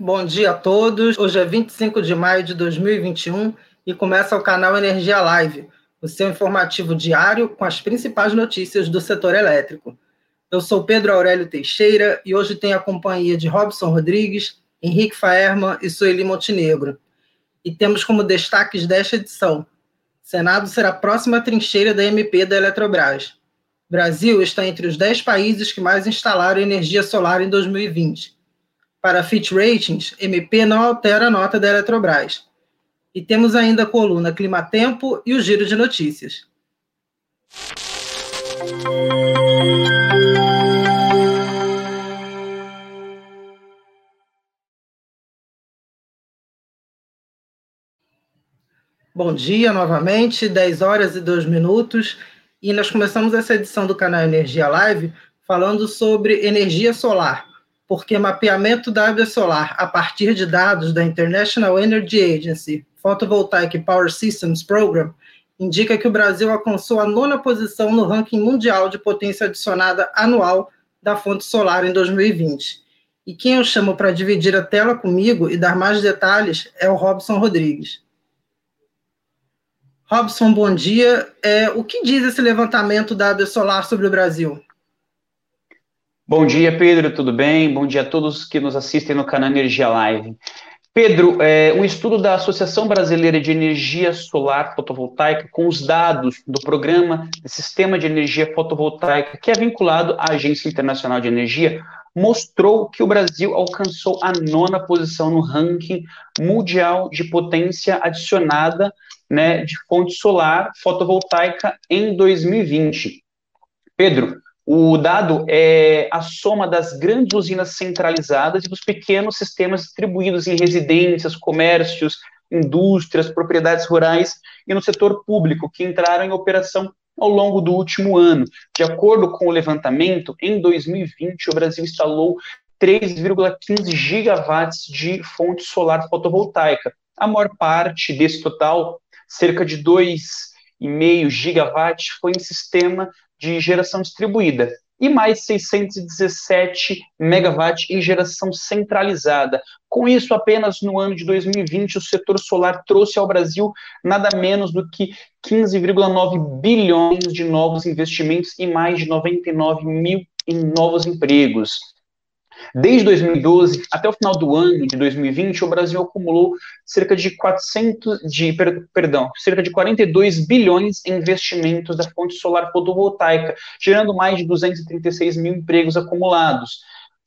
Bom dia a todos. Hoje é 25 de maio de 2021 e começa o canal Energia Live, o seu informativo diário com as principais notícias do setor elétrico. Eu sou Pedro Aurélio Teixeira e hoje tenho a companhia de Robson Rodrigues, Henrique Faerman e Sueli Montenegro. E temos como destaques desta edição: Senado será a próxima trincheira da MP da Eletrobras. Brasil está entre os 10 países que mais instalaram energia solar em 2020. Para Fitch Ratings, MP não altera a nota da Eletrobras. E temos ainda a coluna Clima Tempo e o giro de notícias. Bom dia novamente, 10 horas e 2 minutos, e nós começamos essa edição do canal Energia Live falando sobre energia solar porque mapeamento da área solar a partir de dados da International Energy Agency Photovoltaic Power Systems Program indica que o Brasil alcançou a nona posição no ranking mundial de potência adicionada anual da fonte solar em 2020. E quem eu chamo para dividir a tela comigo e dar mais detalhes é o Robson Rodrigues. Robson, bom dia. É, o que diz esse levantamento da área solar sobre o Brasil? Bom dia, Pedro, tudo bem? Bom dia a todos que nos assistem no canal Energia Live. Pedro, é, um estudo da Associação Brasileira de Energia Solar Fotovoltaica, com os dados do Programa de Sistema de Energia Fotovoltaica, que é vinculado à Agência Internacional de Energia, mostrou que o Brasil alcançou a nona posição no ranking mundial de potência adicionada né, de fonte solar fotovoltaica em 2020. Pedro, o dado é a soma das grandes usinas centralizadas e dos pequenos sistemas distribuídos em residências, comércios, indústrias, propriedades rurais e no setor público, que entraram em operação ao longo do último ano. De acordo com o levantamento, em 2020, o Brasil instalou 3,15 gigawatts de fonte solar fotovoltaica. A maior parte desse total, cerca de 2,5 gigawatts, foi em sistema de geração distribuída e mais 617 megawatts em geração centralizada. Com isso, apenas no ano de 2020, o setor solar trouxe ao Brasil nada menos do que 15,9 bilhões de novos investimentos e mais de 99 mil em novos empregos. Desde 2012 até o final do ano de 2020, o Brasil acumulou cerca de 400 de perdão, cerca de 42 bilhões em investimentos da fonte solar fotovoltaica, gerando mais de 236 mil empregos acumulados.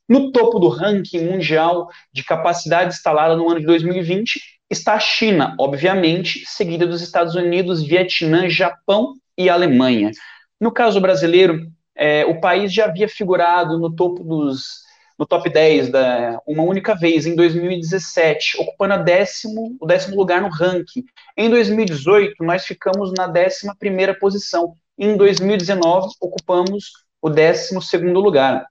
No topo do ranking mundial de capacidade instalada no ano de 2020 está a China, obviamente, seguida dos Estados Unidos, Vietnã, Japão e Alemanha. No caso brasileiro, é, o país já havia figurado no topo dos no top 10 da, uma única vez, em 2017, ocupando décimo, o décimo lugar no ranking. Em 2018, nós ficamos na décima primeira posição. Em 2019, ocupamos o décimo segundo lugar.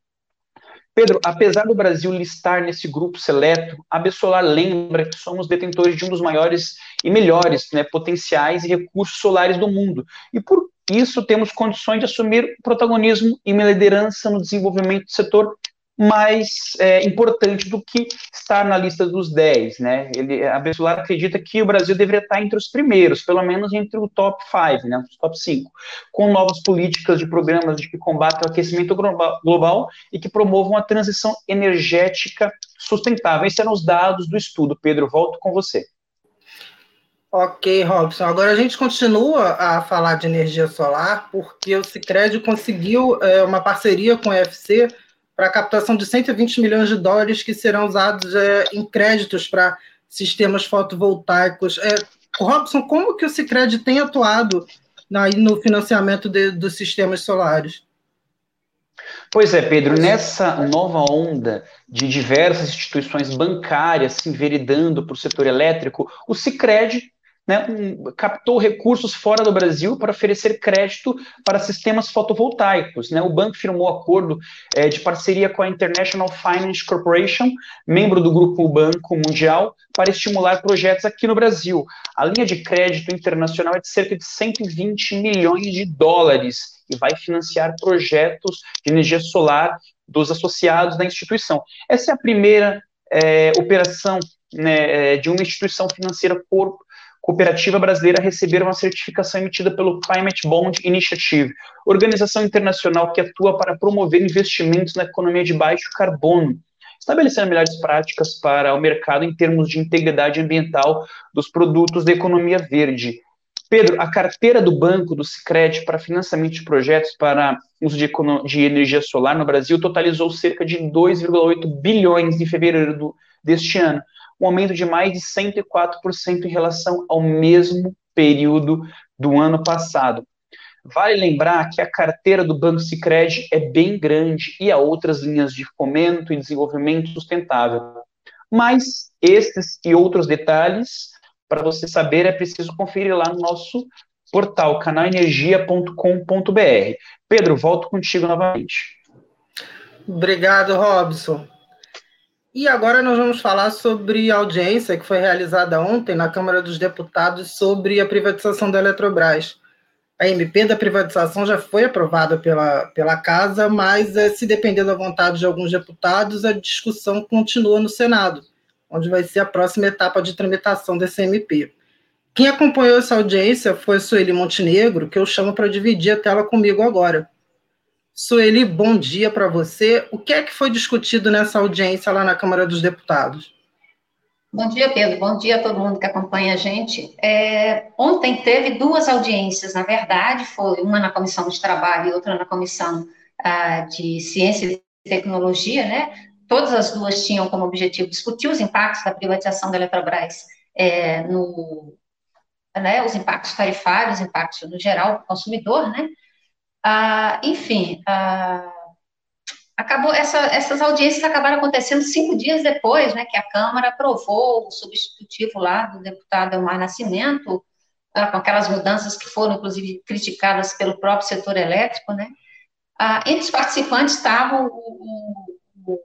Pedro, apesar do Brasil listar nesse grupo seleto, a Bessolar lembra que somos detentores de um dos maiores e melhores né, potenciais e recursos solares do mundo. E por isso temos condições de assumir protagonismo e uma liderança no desenvolvimento do setor mais é, importante do que estar na lista dos 10, né? Ele, a Bessolar acredita que o Brasil deveria estar entre os primeiros, pelo menos entre o top 5, né, os top 5, com novas políticas de programas de que combatem o aquecimento global e que promovam a transição energética sustentável. Esses eram os dados do estudo. Pedro, volto com você. Ok, Robson. Agora a gente continua a falar de energia solar, porque o Cicred conseguiu é, uma parceria com a UFC para a captação de 120 milhões de dólares que serão usados é, em créditos para sistemas fotovoltaicos. É, Robson, como que o Cicred tem atuado na, no financiamento de, dos sistemas solares? Pois é, Pedro, nessa nova onda de diversas instituições bancárias se enveredando para o setor elétrico, o Cicred né, um, captou recursos fora do Brasil para oferecer crédito para sistemas fotovoltaicos. Né? O banco firmou acordo é, de parceria com a International Finance Corporation, membro do Grupo Banco Mundial, para estimular projetos aqui no Brasil. A linha de crédito internacional é de cerca de 120 milhões de dólares e vai financiar projetos de energia solar dos associados da instituição. Essa é a primeira é, operação né, é, de uma instituição financeira corpo, cooperativa brasileira receber uma certificação emitida pelo Climate Bond Initiative, organização internacional que atua para promover investimentos na economia de baixo carbono, estabelecendo melhores práticas para o mercado em termos de integridade ambiental dos produtos da economia verde. Pedro, a carteira do banco do Sicredi para financiamento de projetos para uso de, de energia solar no Brasil totalizou cerca de 2,8 bilhões em fevereiro do, deste ano, um aumento de mais de 104% em relação ao mesmo período do ano passado. Vale lembrar que a carteira do Banco Sicredi é bem grande e há outras linhas de fomento e desenvolvimento sustentável. Mas estes e outros detalhes, para você saber, é preciso conferir lá no nosso portal canalenergia.com.br. Pedro, volto contigo novamente. Obrigado, Robson. E agora nós vamos falar sobre a audiência que foi realizada ontem na Câmara dos Deputados sobre a privatização da Eletrobras. A MP da privatização já foi aprovada pela, pela Casa, mas eh, se depender da vontade de alguns deputados, a discussão continua no Senado, onde vai ser a próxima etapa de tramitação desse MP. Quem acompanhou essa audiência foi Sueli Montenegro, que eu chamo para dividir a tela comigo agora. Sueli, bom dia para você. O que é que foi discutido nessa audiência lá na Câmara dos Deputados? Bom dia, Pedro. Bom dia a todo mundo que acompanha a gente. É, ontem teve duas audiências, na verdade, foi uma na Comissão de Trabalho e outra na Comissão ah, de Ciência e Tecnologia, né? Todas as duas tinham como objetivo discutir os impactos da privatização da Eletrobras é, no, né, os impactos tarifários, impactos no geral para o consumidor, né? Ah, enfim, ah, acabou essa, essas audiências acabaram acontecendo cinco dias depois, né, que a Câmara aprovou o substitutivo lá do deputado Elmar Nascimento, ah, com aquelas mudanças que foram, inclusive, criticadas pelo próprio setor elétrico, né. Ah, entre os participantes estava o, o, o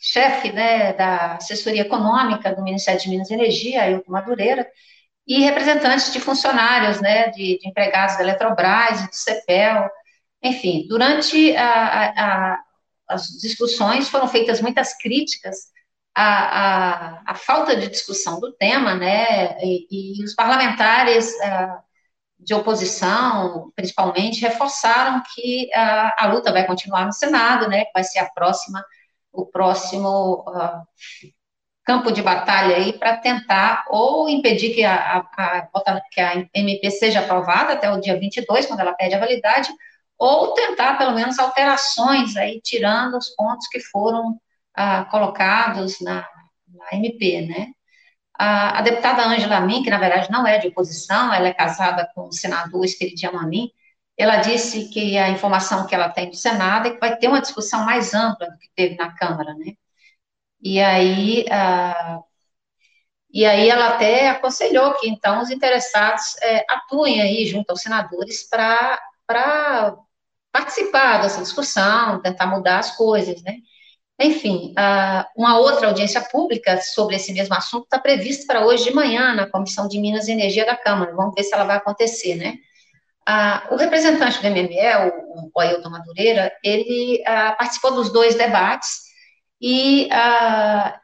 chefe né, da assessoria econômica do Ministério de Minas e Energia, Ailton Madureira, e representantes de funcionários, né, de, de empregados da Eletrobras do CEPEL, enfim, durante a, a, as discussões foram feitas muitas críticas à, à, falta de discussão do tema, né, e, e os parlamentares uh, de oposição, principalmente, reforçaram que uh, a luta vai continuar no Senado, né, vai ser a próxima, o próximo uh, campo de batalha aí para tentar ou impedir que a, a, a, que a MP seja aprovada até o dia 22, quando ela pede a validade, ou tentar, pelo menos, alterações aí, tirando os pontos que foram ah, colocados na, na, MP, né? A, a deputada Ângela Amin, que na verdade não é de oposição, ela é casada com o senador Espiridião Amin, ela disse que a informação que ela tem do Senado é que vai ter uma discussão mais ampla do que teve na Câmara, né? E aí, ah, e aí ela até aconselhou que, então, os interessados é, atuem aí junto aos senadores para participar dessa discussão, tentar mudar as coisas, né? Enfim, uma outra audiência pública sobre esse mesmo assunto está prevista para hoje de manhã na Comissão de Minas e Energia da Câmara. Vamos ver se ela vai acontecer, né? o representante do MME, o, Ailton Madureira, ele participou dos dois debates e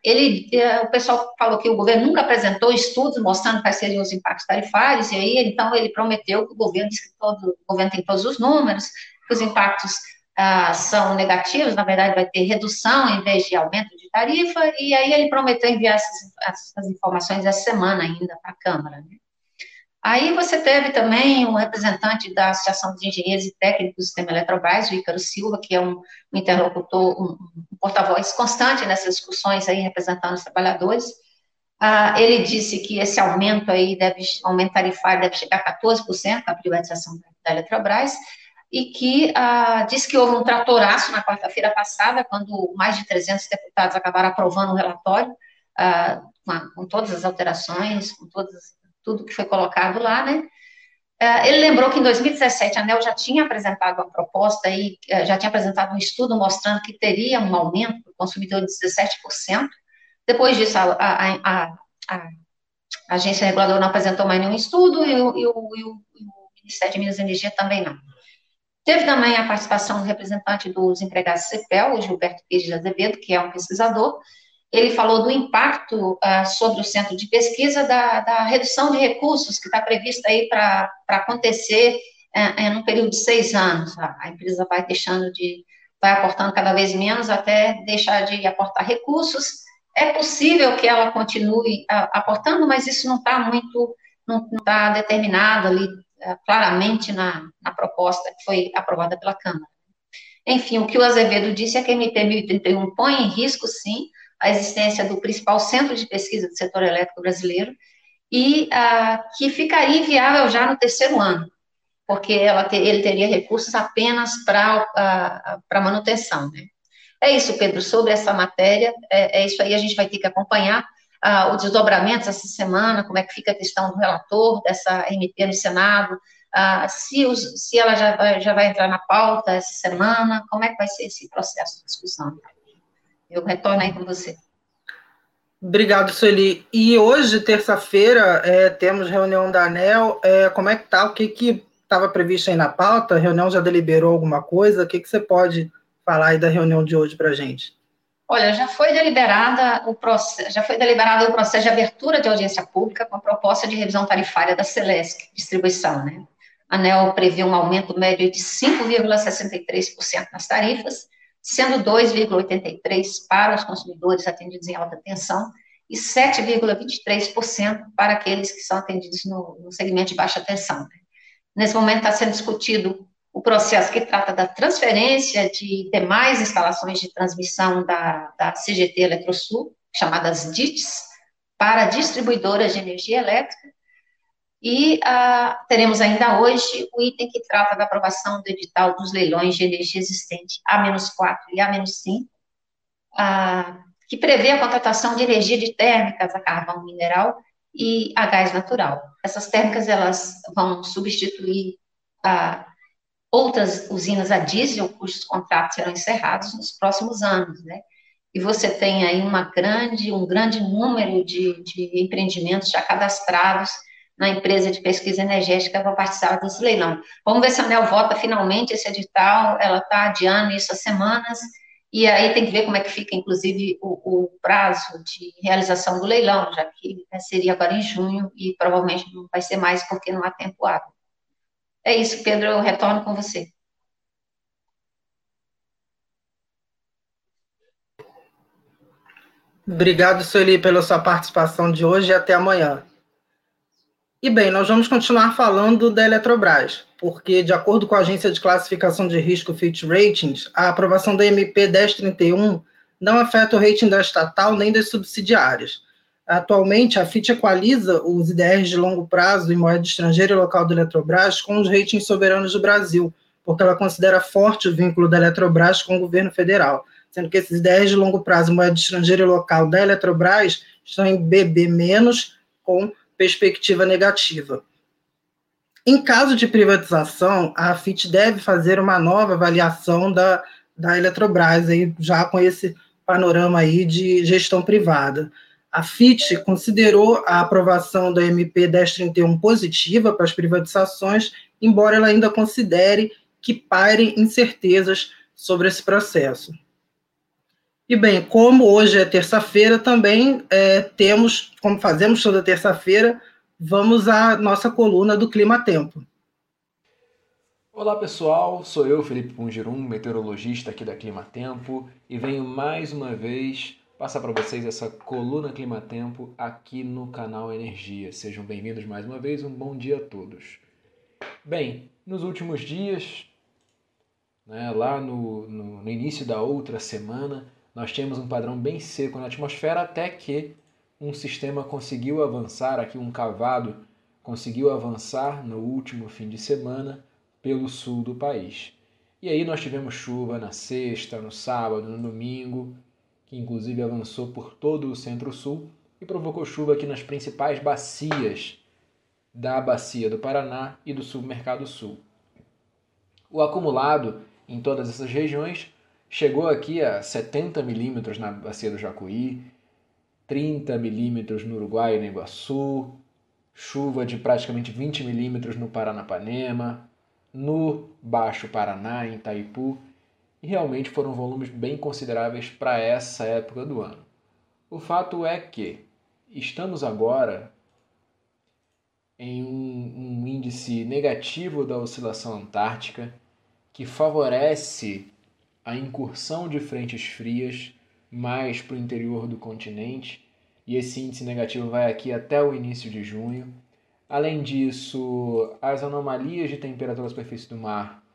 ele, eh, o pessoal falou que o governo nunca apresentou estudos mostrando quais seriam os impactos tarifários, e aí, então, ele prometeu que o governo, que todo, o governo tem todos os números, os impactos ah, são negativos, na verdade vai ter redução em vez de aumento de tarifa, e aí ele prometeu enviar essas, essas informações essa semana ainda para a Câmara. Né? Aí você teve também um representante da Associação dos Engenheiros e Técnicos do Sistema Eletrobras, o Ícaro Silva, que é um, um interlocutor, um, um porta-voz constante nessas discussões aí, representando os trabalhadores. Ah, ele disse que esse aumento aí deve, aumento tarifário deve chegar a 14% a privatização da Eletrobras, e que ah, disse que houve um tratoraço na quarta-feira passada, quando mais de 300 deputados acabaram aprovando o relatório, ah, com, com, todas as alterações, com todas, tudo que foi colocado lá, né? Ah, ele lembrou que em 2017 a ANEL já tinha apresentado uma proposta e eh, já tinha apresentado um estudo mostrando que teria um aumento do consumidor de 17%. Depois disso, a, a, a, a agência reguladora não apresentou mais nenhum estudo e o, e o, e o Ministério de Minas e Energia também não. Teve também a participação do representante dos empregados CEPEL, o Gilberto Pires de Azevedo, que é um pesquisador, ele falou do impacto uh, sobre o centro de pesquisa da, da redução de recursos que está prevista aí para acontecer é, é, período de seis anos. A, empresa vai deixando de, vai aportando cada vez menos até deixar de aportar recursos. É possível que ela continue uh, aportando, mas isso não está muito, não está determinado ali claramente na, na proposta que foi aprovada pela Câmara. Enfim, o que o Azevedo disse é que a MP 1031 põe em risco, sim, a existência do principal centro de pesquisa do setor elétrico brasileiro e ah, que ficaria inviável já no terceiro ano, porque ter, ele teria recursos apenas para ah, manutenção. Né? É isso, Pedro, sobre essa matéria, é, é, isso aí, a gente vai ter que acompanhar ah, os desdobramentos essa semana, como é que fica a questão do relator dessa MP no Senado, ah, se, os, se ela já vai, já vai entrar na pauta essa semana, como é que vai ser esse processo de discussão? Eu retorno aí com você. Obrigado, Sueli. E hoje, terça-feira, é, temos reunião da ANEL. É, como é que tá? O que que estava previsto aí na pauta? A reunião já deliberou alguma coisa? O que, que você pode falar aí da reunião de hoje para gente? Olha, já foi deliberada o processo, já foi deliberado o processo de abertura de audiência pública com a proposta de revisão tarifária da Celesc Distribuição, né? A ANEL prevê um aumento médio de 5,63% nas tarifas sendo 2,83% para os consumidores atendidos em alta tensão e 7,23% para aqueles que são atendidos no, no segmento de baixa tensão. Né? Nesse momento está sendo discutido o processo que trata da transferência de demais instalações de transmissão da, da CGT Eletrosul, chamadas DITs, para distribuidoras de energia elétrica, e ah, teremos ainda hoje o item que trata da aprovação do edital dos leilões de energia existente A-4 e A-5, ah, que prevê a contratação de energia de térmicas a carvão mineral e a gás natural. Essas térmicas elas vão substituir ah, outras usinas a diesel, cujos contratos serão encerrados nos próximos anos, né? E você tem aí uma grande, um grande número de, de empreendimentos já cadastrados na empresa de pesquisa energética para participar desse leilão. Vamos ver se a ANEL vota finalmente esse edital, ela está adiando isso há semanas, e aí tem que ver como é que fica, inclusive, o, o prazo de realização do leilão, já que né, seria agora em junho, e provavelmente não vai ser mais porque não há tempo hábil. É isso, Pedro, eu retorno com você. Obrigado, Sueli, pela sua participação de hoje e até amanhã. E bem, nós vamos continuar falando da Eletrobras, porque, de acordo com a agência de classificação de risco Fitch Ratings, a aprovação da MP 1031 não afeta o rating da estatal nem das subsidiárias. Atualmente, a Fitch equaliza os IDRs de longo prazo em moeda estrangeira e local da Eletrobras com os ratings soberanos do Brasil, porque ela considera forte o vínculo da Eletrobras com o governo federal, sendo que esses IDRs de longo prazo em moeda estrangeira e local da Eletrobras estão em BB- com perspectiva negativa. Em caso de privatização, a FIT deve fazer uma nova avaliação da, da Eletrobras, aí, já com esse panorama aí de gestão privada. A FIT considerou a aprovação da MP 1031 positiva para as privatizações, embora ela ainda considere que pairem incertezas sobre esse processo. E bem, como hoje é terça-feira, também é, temos, como fazemos toda terça-feira, vamos à nossa coluna do Clima Tempo. Olá pessoal, sou eu, Felipe Pungirum, meteorologista aqui da Clima Tempo, e venho mais uma vez passar para vocês essa coluna Clima Tempo aqui no canal Energia. Sejam bem-vindos mais uma vez, um bom dia a todos. Bem, nos últimos dias, né, lá no, no, no início da outra semana, nós tínhamos um padrão bem seco na atmosfera até que um sistema conseguiu avançar, aqui um cavado conseguiu avançar no último fim de semana pelo sul do país. E aí nós tivemos chuva na sexta, no sábado, no domingo, que inclusive avançou por todo o centro-sul e provocou chuva aqui nas principais bacias da bacia do Paraná e do submercado sul. O acumulado em todas essas regiões chegou aqui a 70 milímetros na bacia do Jacuí, 30 milímetros no Uruguai e no Iguaçu, chuva de praticamente 20 milímetros no Paranapanema, no Baixo Paraná, em Itaipu, e realmente foram volumes bem consideráveis para essa época do ano. O fato é que estamos agora em um, um índice negativo da oscilação antártica que favorece a incursão de frentes frias mais para o interior do continente, e esse índice negativo vai aqui até o início de junho. Além disso, as anomalias de temperatura da superfície do mar,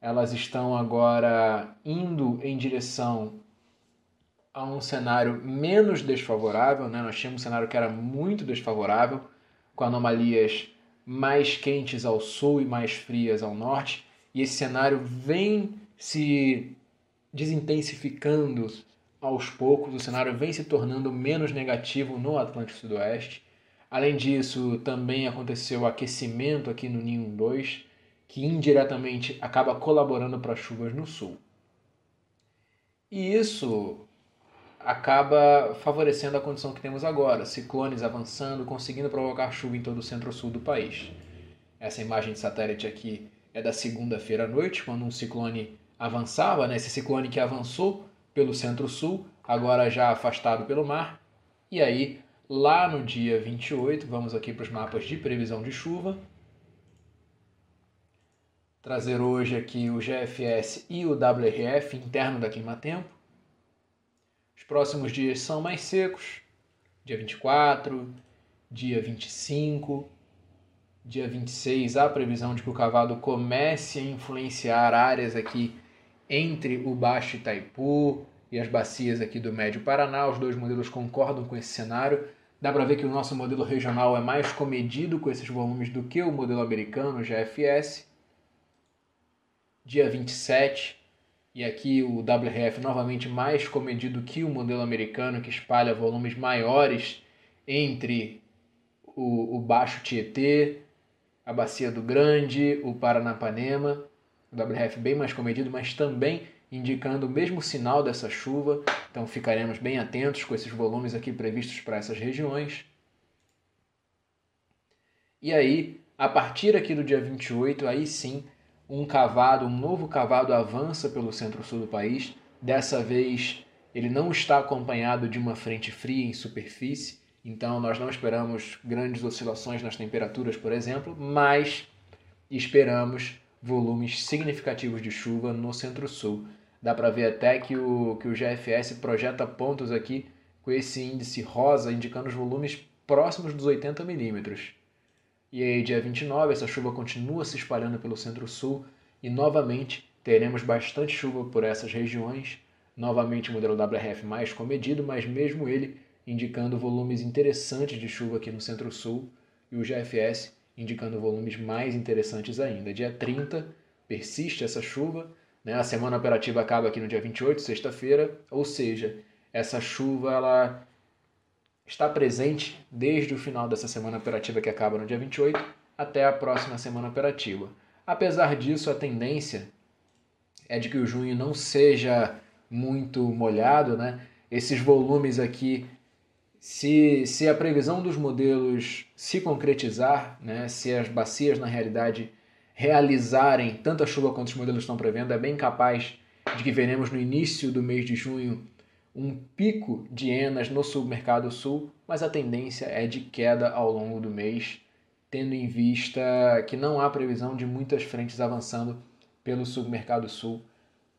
elas estão agora indo em direção a um cenário menos desfavorável, né? Nós tínhamos um cenário que era muito desfavorável, com anomalias mais quentes ao sul e mais frias ao norte, e esse cenário vem se desintensificando aos poucos, o cenário vem se tornando menos negativo no Atlântico Sudoeste. Além disso, também aconteceu aquecimento aqui no Ninho 2, que indiretamente acaba colaborando para chuvas no sul. E isso acaba favorecendo a condição que temos agora, ciclones avançando, conseguindo provocar chuva em todo o centro-sul do país. Essa imagem de satélite aqui é da segunda-feira à noite, quando um ciclone avançava, né? esse ciclone que avançou pelo centro-sul, agora já afastado pelo mar. E aí, lá no dia 28, vamos aqui para os mapas de previsão de chuva. Trazer hoje aqui o GFS e o WRF interno da Climatempo. Os próximos dias são mais secos. Dia 24, dia 25, dia 26, há previsão de que o cavalo comece a influenciar áreas aqui entre o Baixo Itaipu e as bacias aqui do Médio Paraná. Os dois modelos concordam com esse cenário. Dá para ver que o nosso modelo regional é mais comedido com esses volumes do que o modelo americano, o GFS. Dia 27, e aqui o WRF novamente mais comedido que o modelo americano, que espalha volumes maiores entre o, o Baixo Tietê, a Bacia do Grande, o Paranapanema o WRF bem mais comedido, mas também indicando o mesmo sinal dessa chuva. Então ficaremos bem atentos com esses volumes aqui previstos para essas regiões. E aí, a partir aqui do dia 28, aí sim, um cavado, um novo cavado avança pelo centro-sul do país. Dessa vez, ele não está acompanhado de uma frente fria em superfície, então nós não esperamos grandes oscilações nas temperaturas, por exemplo, mas esperamos volumes significativos de chuva no centro-sul. Dá para ver até que o, que o GFS projeta pontos aqui com esse índice rosa indicando os volumes próximos dos 80 milímetros. E aí, dia 29, essa chuva continua se espalhando pelo centro-sul e novamente teremos bastante chuva por essas regiões. Novamente, o modelo WRF mais comedido, mas mesmo ele indicando volumes interessantes de chuva aqui no centro-sul e o GFS indicando volumes mais interessantes ainda. Dia 30 persiste essa chuva, né? a semana operativa acaba aqui no dia 28, sexta-feira, ou seja, essa chuva ela está presente desde o final dessa semana operativa que acaba no dia 28 até a próxima semana operativa. Apesar disso, a tendência é de que o junho não seja muito molhado, né? Esses volumes aqui se, se a previsão dos modelos se concretizar, né, se as bacias na realidade realizarem tanta chuva quanto os modelos estão prevendo, é bem capaz de que veremos no início do mês de junho um pico de enas no submercado sul, mas a tendência é de queda ao longo do mês, tendo em vista que não há previsão de muitas frentes avançando pelo submercado sul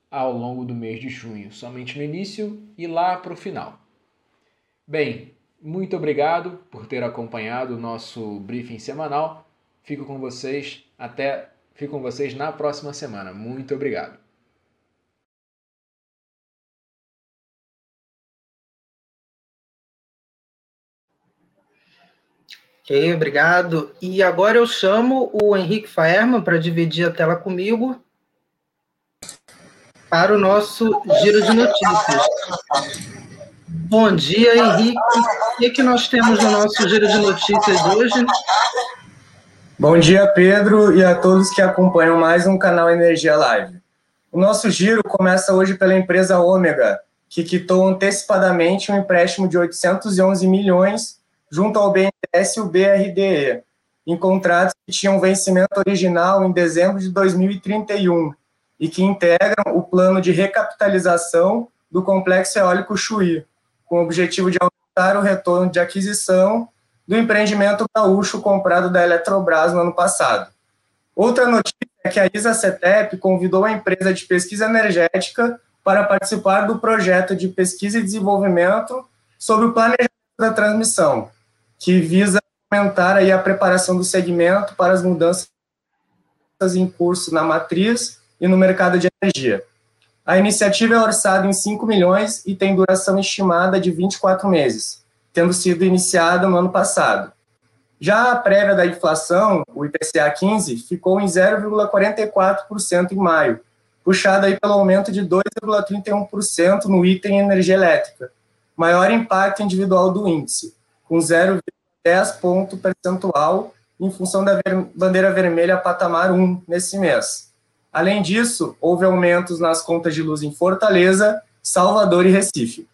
ao longo do mês de junho, somente no início e lá para o final. Bem, muito obrigado por ter acompanhado o nosso briefing semanal. Fico com vocês até fico com vocês na próxima semana. Muito obrigado. Ok, obrigado. E agora eu chamo o Henrique Faerman para dividir a tela comigo para o nosso giro de notícias. Bom dia, Henrique. O que, é que nós temos no nosso giro de notícias hoje? Bom dia, Pedro, e a todos que acompanham mais um canal Energia Live. O nosso giro começa hoje pela empresa Ômega, que quitou antecipadamente um empréstimo de 811 milhões junto ao BNDES e o BRDE, em contratos que tinham vencimento original em dezembro de 2031 e que integram o plano de recapitalização do complexo eólico Chuí, com o objetivo de aumentar o retorno de aquisição do empreendimento gaúcho comprado da Eletrobras no ano passado. Outra notícia é que a ISA-CETEP convidou a empresa de pesquisa energética para participar do projeto de pesquisa e desenvolvimento sobre o planejamento da transmissão, que visa aumentar aí a preparação do segmento para as mudanças em curso na matriz e no mercado de energia. A iniciativa é orçada em 5 milhões e tem duração estimada de 24 meses, tendo sido iniciada no ano passado. Já a prévia da inflação, o IPCA 15, ficou em 0,44% em maio, puxada aí pelo aumento de 2,31% no item energia elétrica, maior impacto individual do índice, com 0,10 ponto percentual em função da bandeira vermelha patamar 1 nesse mês. Além disso, houve aumentos nas contas de luz em Fortaleza, Salvador e Recife.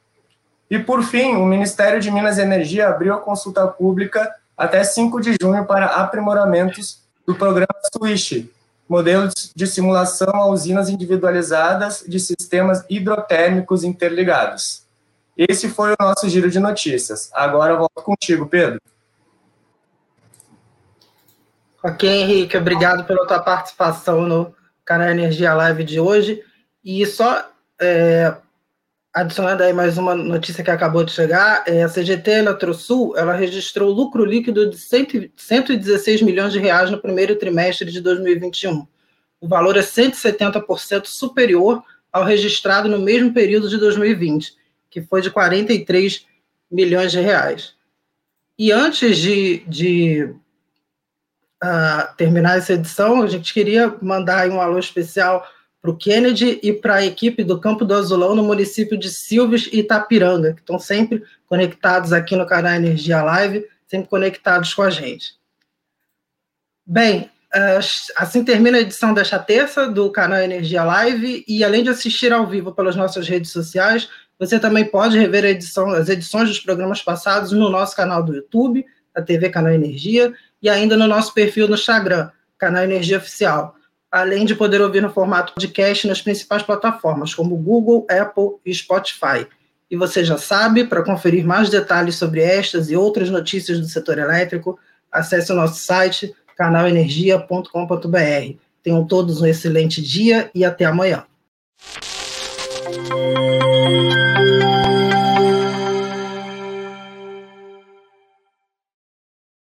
E, por fim, o Ministério de Minas e Energia abriu a consulta pública até 5 de junho para aprimoramentos do programa SWISH, modelos de simulação a usinas individualizadas de sistemas hidrotérmicos interligados. Esse foi o nosso giro de notícias. Agora eu volto contigo, Pedro. Ok, Henrique, obrigado pela tua participação no canal Energia Live de hoje. E só é, adicionando aí mais uma notícia que acabou de chegar, é, a CGT Eletrosul ela registrou lucro líquido de 116 milhões de reais no primeiro trimestre de 2021. O valor é 170% superior ao registrado no mesmo período de 2020, que foi de 43 milhões de reais. E antes de, de uh, terminar essa edição, a gente queria mandar um alô especial para o Kennedy e para a equipe do Campo do Azulão no município de Silves e Itapiranga, que estão sempre conectados aqui no canal Energia Live, sempre conectados com a gente. Bem, ah, assim termina a edição desta terça do canal Energia Live e além de assistir ao vivo pelas nossas redes sociais, você também pode rever edição, as edições dos programas passados no nosso canal do YouTube, da TV Canal Energia, e ainda no nosso perfil no Instagram, Canal Energia Oficial, além de poder ouvir no formato podcast nas principais plataformas, como Google, Apple e Spotify. E você já sabe, para conferir mais detalhes sobre estas e outras notícias do setor elétrico, acesse o nosso site canalenergia.com.br. Tenham todos um excelente dia e até amanhã. Música